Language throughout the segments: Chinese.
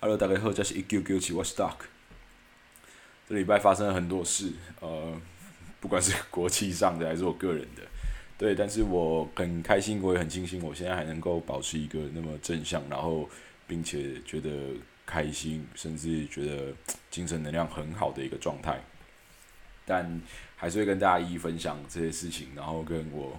Hello，大家好，这是一九九七，我是 Duck。这礼拜发生了很多事，呃，不管是国际上的还是我个人的，对，但是我很开心，我也很庆幸，我现在还能够保持一个那么正向，然后并且觉得开心，甚至觉得精神能量很好的一个状态。但还是会跟大家一一分享这些事情，然后跟我。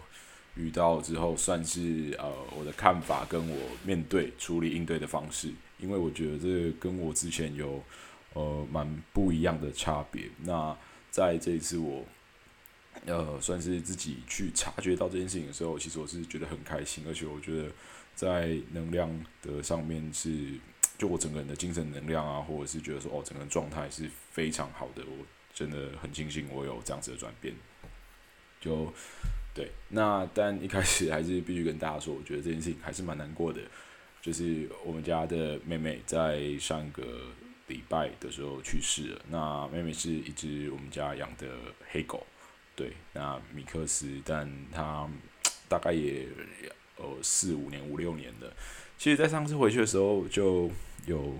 遇到之后，算是呃我的看法跟我面对处理应对的方式，因为我觉得这跟我之前有呃蛮不一样的差别。那在这一次我呃算是自己去察觉到这件事情的时候，其实我是觉得很开心，而且我觉得在能量的上面是，就我整个人的精神能量啊，或者是觉得说哦整个状态是非常好的，我真的很庆幸我有这样子的转变，就。对，那但一开始还是必须跟大家说，我觉得这件事情还是蛮难过的。就是我们家的妹妹在上个礼拜的时候去世了。那妹妹是一只我们家养的黑狗，对，那米克斯，但它大概也呃四五年、五六年的。其实，在上次回去的时候就有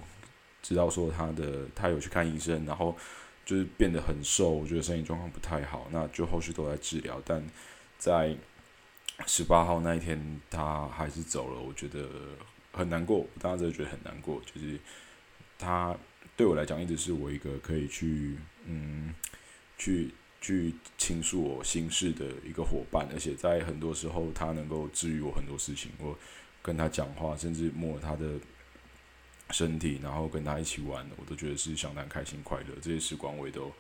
知道说他的他有去看医生，然后就是变得很瘦，我觉得身体状况不太好，那就后续都在治疗，但。在十八号那一天，他还是走了，我觉得很难过。当时真的觉得很难过，就是他对我来讲，一直是我一个可以去嗯去去倾诉我心事的一个伙伴，而且在很多时候，他能够治愈我很多事情。我跟他讲话，甚至摸他的身体，然后跟他一起玩，我都觉得是相当开心快乐。这些时光，我也都。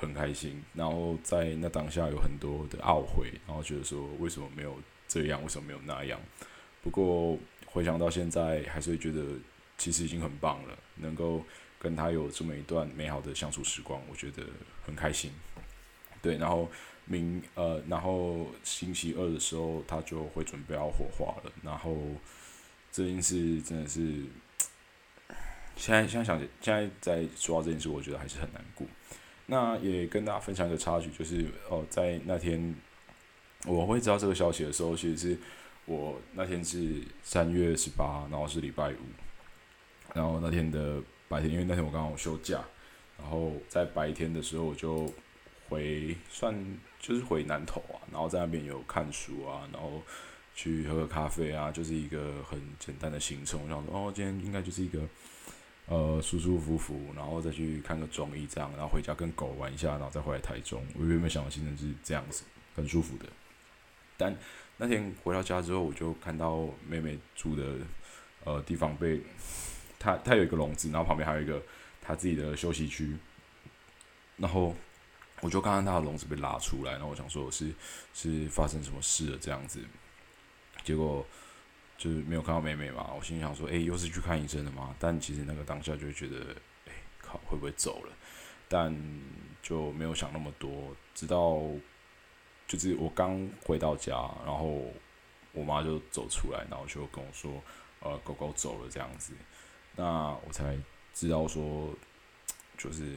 很开心，然后在那当下有很多的懊悔，然后觉得说为什么没有这样，为什么没有那样。不过回想到现在，还是会觉得其实已经很棒了，能够跟他有这么一段美好的相处时光，我觉得很开心。对，然后明呃，然后星期二的时候，他就会准备要火化了。然后这件事真的是，现在现在想，现在在说到这件事，我觉得还是很难过。那也跟大家分享一个插曲，就是哦，在那天我会知道这个消息的时候，其实是我那天是三月十八，然后是礼拜五，然后那天的白天，因为那天我刚好休假，然后在白天的时候我就回算就是回南投啊，然后在那边有看书啊，然后去喝咖啡啊，就是一个很简单的行程。我想说，哦，今天应该就是一个。呃，舒舒服服，然后再去看个综艺，这样，然后回家跟狗玩一下，然后再回来台中。我原本想的行程是这样子，很舒服的。但那天回到家之后，我就看到妹妹住的呃地方被她，她有一个笼子，然后旁边还有一个她自己的休息区。然后我就看到她的笼子被拉出来，然后我想说，是是发生什么事了这样子。结果。就是没有看到妹妹嘛，我心里想说，哎，又是去看医生的吗？但其实那个当下就觉得，哎，靠，会不会走了？但就没有想那么多。直到就是我刚回到家，然后我妈就走出来，然后就跟我说，呃，狗狗走了这样子。那我才知道说，就是，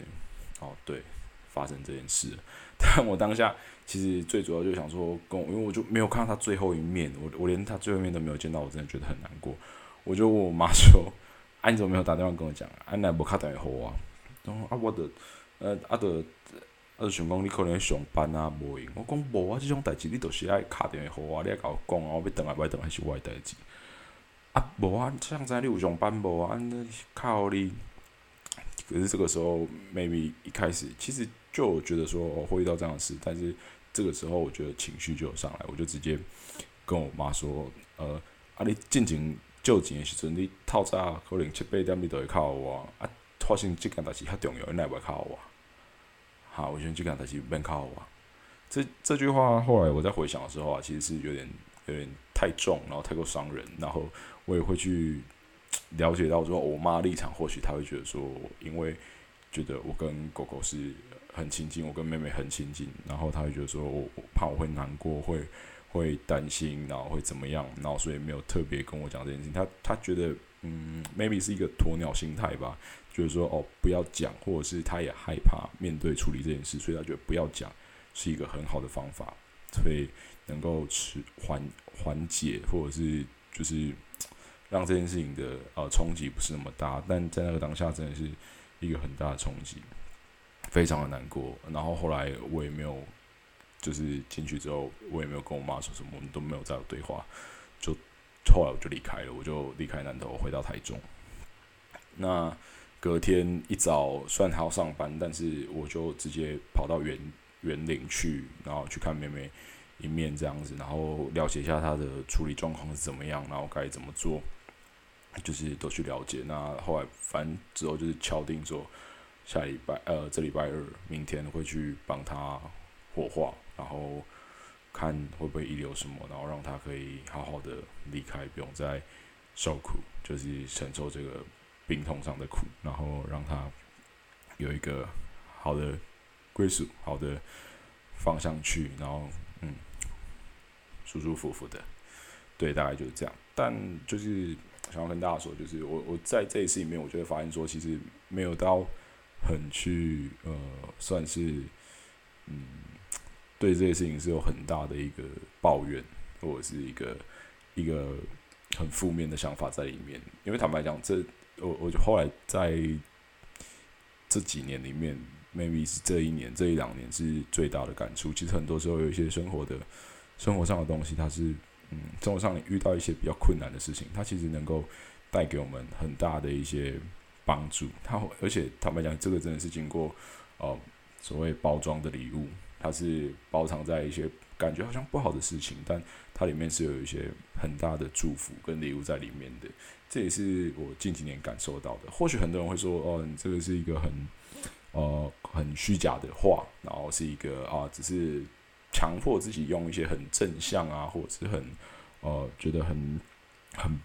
哦，对，发生这件事。但我当下。其实最主要就想说，跟我，因为我就没有看到他最后一面，我我连他最后一面都没有见到，我真的觉得很难过。我就问我妈说：“ 啊，你怎么没有打电话跟我讲？啊，你无卡电话啊？”然后啊，我的呃，啊的啊，想讲你可能上班啊，无闲。我讲无啊，即种代志你都是爱敲电话啊，你爱甲我讲啊，我要等啊，不等还是我的代志。啊，无啊，像在你有上班无啊？那靠你。可是这个时候，maybe 一开始其实就觉得说会遇到这样的事，但是这个时候我觉得情绪就有上来，我就直接跟我妈说：“呃，啊，你进前救钱的时阵，你透早可能七八点你都会靠我啊，发生这件代志较重要，你来袂靠我。好，我觉得这件代志免靠我。这这句话后来我在回想的时候啊，其实是有点有点太重，然后太过伤人，然后我也会去。了解到说，我妈立场或许她会觉得说，因为觉得我跟狗狗是很亲近，我跟妹妹很亲近，然后她会觉得说我怕我会难过，会会担心，然后会怎么样，然后所以没有特别跟我讲这件事情。她她觉得嗯，maybe 是一个鸵鸟心态吧，就是说哦不要讲，或者是她也害怕面对处理这件事，所以她觉得不要讲是一个很好的方法，所以能够持缓缓解，或者是就是。让这件事情的呃冲击不是那么大，但在那个当下真的是一个很大的冲击，非常的难过。然后后来我也没有，就是进去之后我也没有跟我妈说什么，我们都没有再有对话，就后来我就离开了，我就离开南投回到台中。那隔天一早算还要上班，但是我就直接跑到园园林去，然后去看妹妹一面这样子，然后了解一下她的处理状况是怎么样，然后该怎么做。就是都去了解，那后来反正之后就是敲定说，下礼拜呃这礼拜二明天会去帮她火化，然后看会不会遗留什么，然后让她可以好好的离开，不用再受苦，就是承受这个病痛上的苦，然后让他有一个好的归属，好的方向去，然后嗯舒舒服服的，对，大概就是这样，但就是。想要跟大家说，就是我我在这一次里面，我就会发现说，其实没有到很去呃，算是嗯，对这些事情是有很大的一个抱怨，或者是一个一个很负面的想法在里面。因为坦白讲，这我我就后来在这几年里面，maybe 是这一年这一两年是最大的感触。其实很多时候有一些生活的生活上的东西，它是。嗯，生活上你遇到一些比较困难的事情，它其实能够带给我们很大的一些帮助。它而且坦白讲，这个真的是经过哦所谓包装的礼物，它是包藏在一些感觉好像不好的事情，但它里面是有一些很大的祝福跟礼物在里面的。这也是我近几年感受到的。或许很多人会说，哦，你这个是一个很呃很虚假的话，然后是一个啊，只是。强迫自己用一些很正向啊，或者是很呃觉得很很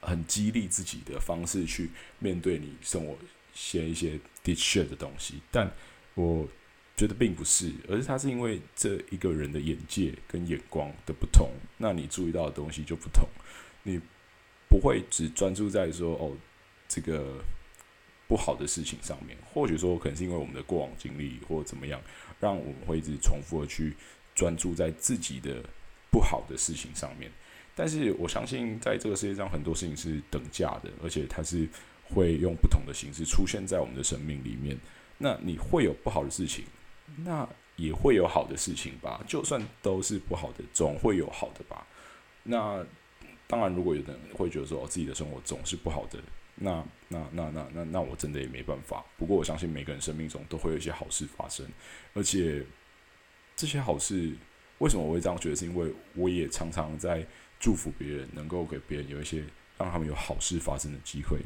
很激励自己的方式去面对你生活些一些的确的东西，但我觉得并不是，而是他是因为这一个人的眼界跟眼光的不同，那你注意到的东西就不同，你不会只专注在说哦这个不好的事情上面，或许说可能是因为我们的过往经历或怎么样，让我们会一直重复的去。专注在自己的不好的事情上面，但是我相信在这个世界上很多事情是等价的，而且它是会用不同的形式出现在我们的生命里面。那你会有不好的事情，那也会有好的事情吧？就算都是不好的，总会有好的吧？那当然，如果有的人会觉得说自己的生活总是不好的，那那那那那那我真的也没办法。不过我相信每个人生命中都会有一些好事发生，而且。这些好事，为什么我会这样觉得？是因为我也常常在祝福别人，能够给别人有一些让他们有好事发生的机会。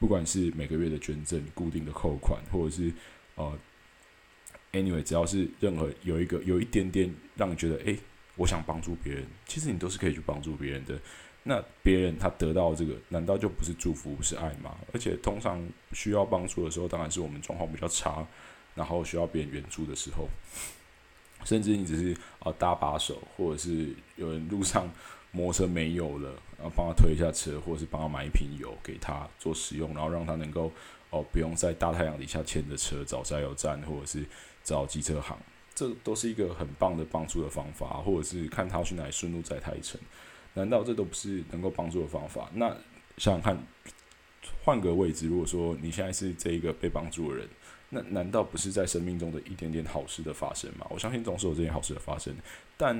不管是每个月的捐赠、固定的扣款，或者是呃，anyway，只要是任何有一个有一点点让你觉得，诶，我想帮助别人，其实你都是可以去帮助别人的。那别人他得到这个，难道就不是祝福，是爱吗？而且通常需要帮助的时候，当然是我们状况比较差，然后需要别人援助的时候。甚至你只是啊搭把手，或者是有人路上摩托车没有了，然后帮他推一下车，或者是帮他买一瓶油给他做使用，然后让他能够哦不用在大太阳底下牵着车找加油站，或者是找机车行，这都是一个很棒的帮助的方法，或者是看他去哪里顺路载他一程，难道这都不是能够帮助的方法？那想想看，换个位置，如果说你现在是这一个被帮助的人。那难道不是在生命中的一点点好事的发生吗？我相信总是有这件好事的发生，但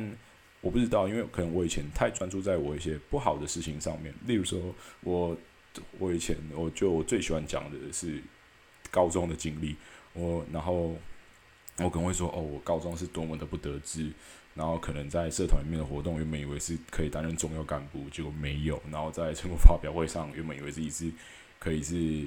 我不知道，因为可能我以前太专注在我一些不好的事情上面。例如说，我我以前我就我最喜欢讲的是高中的经历，我然后我可能会说，哦，我高中是多么的不得志，然后可能在社团里面的活动原本以为是可以担任重要干部，结果没有，然后在成果发表会上原本以为自己是可以是。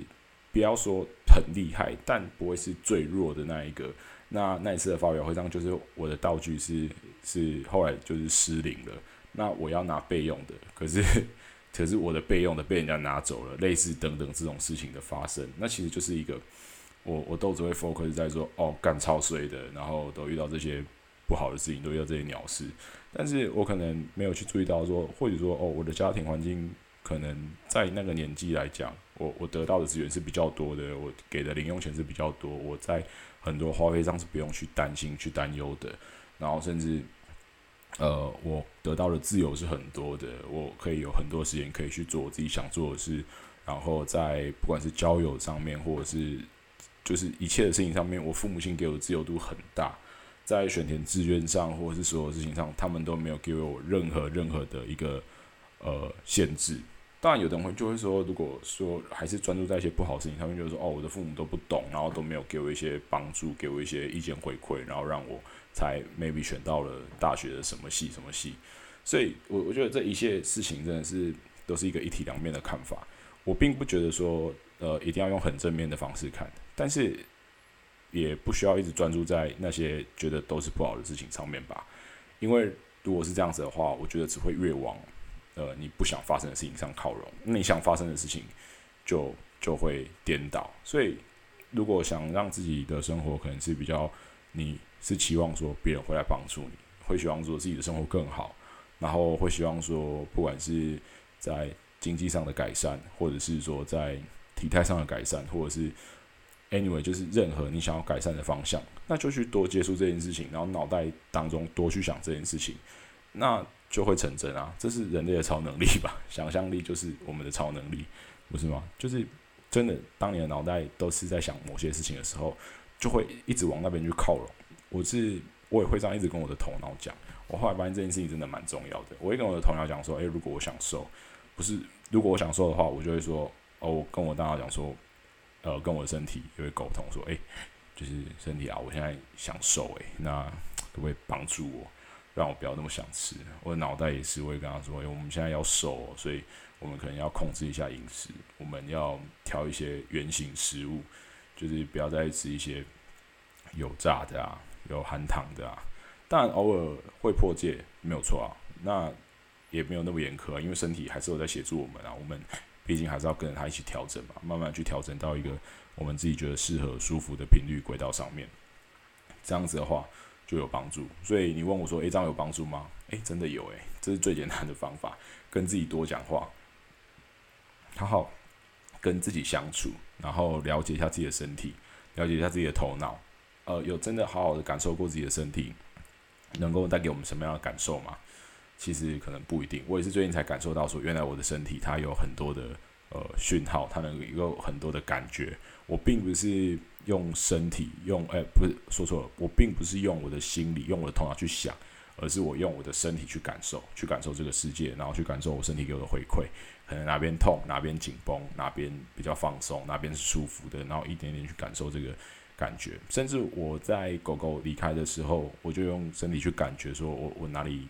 不要说很厉害，但不会是最弱的那一个。那那一次的发表会上，就是我的道具是是后来就是失灵了。那我要拿备用的，可是可是我的备用的被人家拿走了。类似等等这种事情的发生，那其实就是一个我我都只会 focus 在说哦干超衰的，然后都遇到这些不好的事情，都遇到这些鸟事。但是我可能没有去注意到说，或者说哦我的家庭环境。可能在那个年纪来讲，我我得到的资源是比较多的，我给的零用钱是比较多，我在很多花费上是不用去担心、去担忧的。然后甚至呃，我得到的自由是很多的，我可以有很多时间可以去做我自己想做的事，然后在不管是交友上面，或者是就是一切的事情上面，我父母亲给我的自由度很大，在选填志愿上，或者是所有事情上，他们都没有给我任何任何的一个呃限制。当然，有的人会就会说，如果说还是专注在一些不好的事情上面，就是说，哦，我的父母都不懂，然后都没有给我一些帮助，给我一些意见回馈，然后让我才 maybe 选到了大学的什么系什么系。所以，我我觉得这一切事情真的是都是一个一体两面的看法。我并不觉得说，呃，一定要用很正面的方式看，但是也不需要一直专注在那些觉得都是不好的事情上面吧。因为如果是这样子的话，我觉得只会越往。呃，你不想发生的事情上靠拢，那你想发生的事情就就会颠倒。所以，如果想让自己的生活可能是比较，你是期望说别人会来帮助你，会希望说自己的生活更好，然后会希望说不管是在 经济上的改善，或者是说在体态上的改善，或者是 anyway 就是任何你想要改善的方向，那就去多接触这件事情，然后脑袋当中多去想这件事情，那。就会成真啊！这是人类的超能力吧？想象力就是我们的超能力，不是吗？就是真的，当你的脑袋都是在想某些事情的时候，就会一直往那边去靠拢。我是我也会这样一直跟我的头脑讲。我后来发现这件事情真的蛮重要的。我会跟我的头脑讲说：“诶，如果我想瘦，不是如果我想瘦的话，我就会说哦，我跟我大脑讲说，呃，跟我的身体也会沟通说：诶，就是身体啊，我现在想瘦，诶，那可不可以帮助我？”让我不要那么想吃，我的脑袋也是，我会跟他说：“我们现在要瘦，所以我们可能要控制一下饮食，我们要挑一些原形食物，就是不要再吃一些有炸的啊，有含糖的啊。但偶尔会破戒，没有错啊。那也没有那么严苛，因为身体还是有在协助我们啊。我们毕竟还是要跟着他一起调整嘛，慢慢去调整到一个我们自己觉得适合、舒服的频率轨道上面。这样子的话。”就有帮助，所以你问我说：“诶，这样有帮助吗？”诶，真的有诶，这是最简单的方法，跟自己多讲话，好好跟自己相处，然后了解一下自己的身体，了解一下自己的头脑。呃，有真的好好的感受过自己的身体，能够带给我们什么样的感受吗？其实可能不一定。我也是最近才感受到，说原来我的身体它有很多的呃讯号，它能有很多的感觉。我并不是。用身体用，哎，不是说错了，我并不是用我的心理，用我的头脑去想，而是我用我的身体去感受，去感受这个世界，然后去感受我身体给我的回馈，可能哪边痛，哪边紧绷，哪边比较放松，哪边是舒服的，然后一点点去感受这个感觉。甚至我在狗狗离开的时候，我就用身体去感觉，说我我哪里，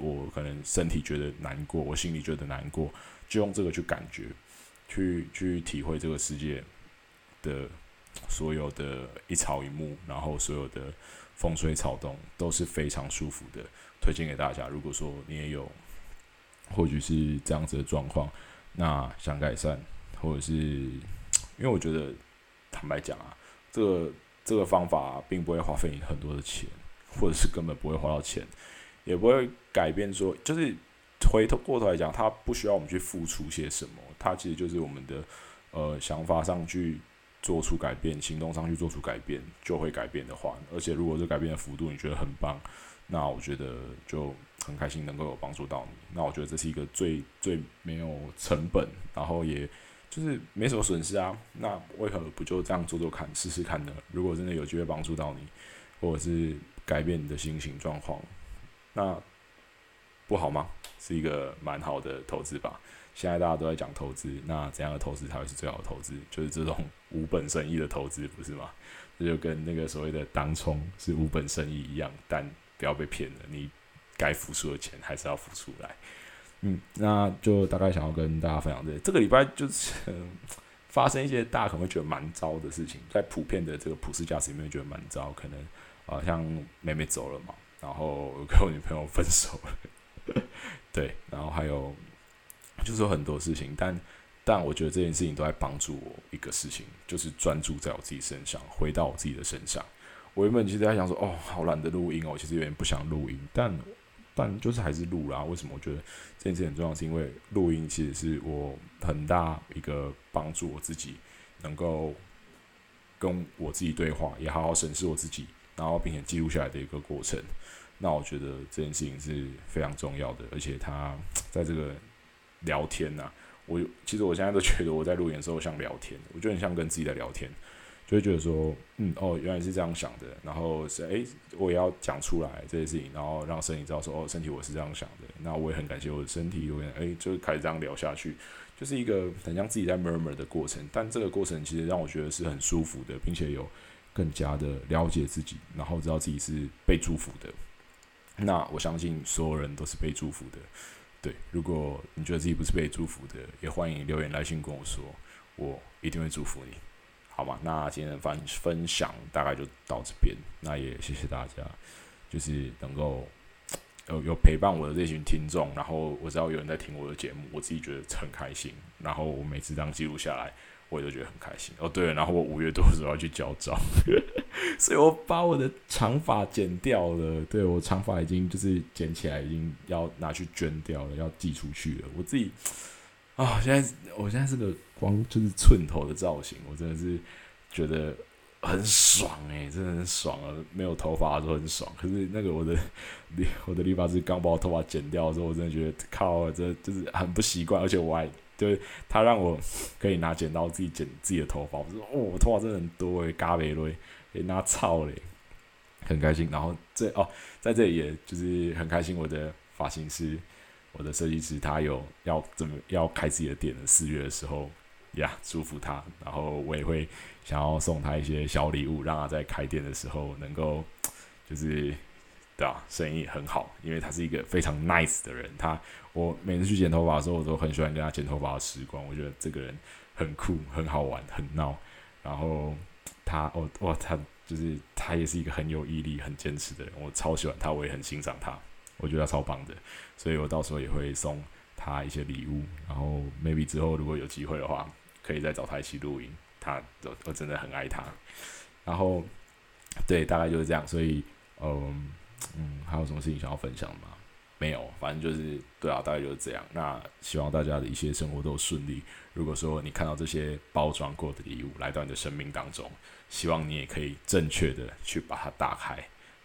我可能身体觉得难过，我心里觉得难过，就用这个去感觉，去去体会这个世界的。所有的一草一木，然后所有的风吹草动都是非常舒服的，推荐给大家。如果说你也有，或许是这样子的状况，那想改善，或者是因为我觉得，坦白讲啊，这个这个方法并不会花费你很多的钱，或者是根本不会花到钱，也不会改变说，就是回头过头来讲，它不需要我们去付出些什么，它其实就是我们的呃想法上去。做出改变，行动上去做出改变，就会改变的话，而且如果这改变的幅度你觉得很棒，那我觉得就很开心能够有帮助到你。那我觉得这是一个最最没有成本，然后也就是没什么损失啊。那为何不就这样做做看，试试看呢？如果真的有机会帮助到你，或者是改变你的心情状况，那不好吗？是一个蛮好的投资吧。现在大家都在讲投资，那怎样的投资才会是最好的投资？就是这种无本生意的投资，不是吗？这就跟那个所谓的当冲是无本生意一样，但不要被骗了，你该付出的钱还是要付出来。嗯，那就大概想要跟大家分享这，这个礼拜就是 发生一些大家可能会觉得蛮糟的事情，在普遍的这个普世价值里面觉得蛮糟，可能啊像妹妹走了嘛，然后跟我女朋友分手了，对，然后还有。就是有很多事情，但但我觉得这件事情都在帮助我一个事情，就是专注在我自己身上，回到我自己的身上。我原本其实在想说，哦，好懒得录音哦，我其实有点不想录音，但但就是还是录啦。为什么？我觉得这件事很重要，是因为录音其实是我很大一个帮助我自己能够跟我自己对话，也好好审视我自己，然后并且记录下来的一个过程。那我觉得这件事情是非常重要的，而且他在这个聊天呐，我其实我现在都觉得我在录影的时候像聊天，我觉得很像跟自己在聊天，就会觉得说，嗯，哦，原来是这样想的，然后是诶，我也要讲出来这些事情，然后让身体知道说，哦，身体我是这样想的，那我也很感谢我的身体，我诶，就开始这样聊下去，就是一个很像自己在 murmur 的过程，但这个过程其实让我觉得是很舒服的，并且有更加的了解自己，然后知道自己是被祝福的。那我相信所有人都是被祝福的，对。如果你觉得自己不是被祝福的，也欢迎留言来信跟我说，我一定会祝福你，好吗？那今天的分分享大概就到这边，那也谢谢大家，就是能够有有陪伴我的这群听众，然后我知道有人在听我的节目，我自己觉得很开心，然后我每次这样记录下来。我也都觉得很开心哦。对，然后我五月多的时候要去交照，所以我把我的长发剪掉了。对我长发已经就是剪起来，已经要拿去捐掉了，要寄出去了。我自己啊，现在我现在是个光就是寸头的造型，我真的是觉得很爽诶，真的很爽啊！没有头发的时候很爽，可是那个我的 我的理发师刚把我头发剪掉的时候，我真的觉得靠，这就是很不习惯，而且我还。就是他让我可以拿剪刀自己剪自己的头发，我说哦，我头发真的很多诶，嘎贝瑞，诶，拿操嘞，很开心。然后这哦，在这里也就是很开心，我的发型师，我的设计师，他有要怎么要开自己的店的四月的时候呀，祝福他。然后我也会想要送他一些小礼物，让他在开店的时候能够就是。对啊，生意很好，因为他是一个非常 nice 的人。他我每次去剪头发的时候，我都很喜欢跟他剪头发的时光。我觉得这个人很酷，很好玩，很闹。然后他，哦哇，他就是他也是一个很有毅力、很坚持的人。我超喜欢他，我也很欣赏他。我觉得他超棒的，所以我到时候也会送他一些礼物。然后 maybe 之后如果有机会的话，可以再找他一起录音。他我我真的很爱他。然后对，大概就是这样。所以嗯。嗯，还有什么事情想要分享吗？没有，反正就是对啊，大概就是这样。那希望大家的一些生活都顺利。如果说你看到这些包装过的礼物来到你的生命当中，希望你也可以正确的去把它打开。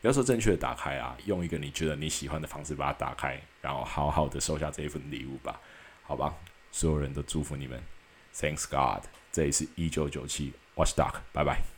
不要说正确的打开啊，用一个你觉得你喜欢的方式把它打开，然后好好的收下这一份礼物吧。好吧，所有人都祝福你们。Thanks God。这里是一九九七，Watch Duck，拜拜。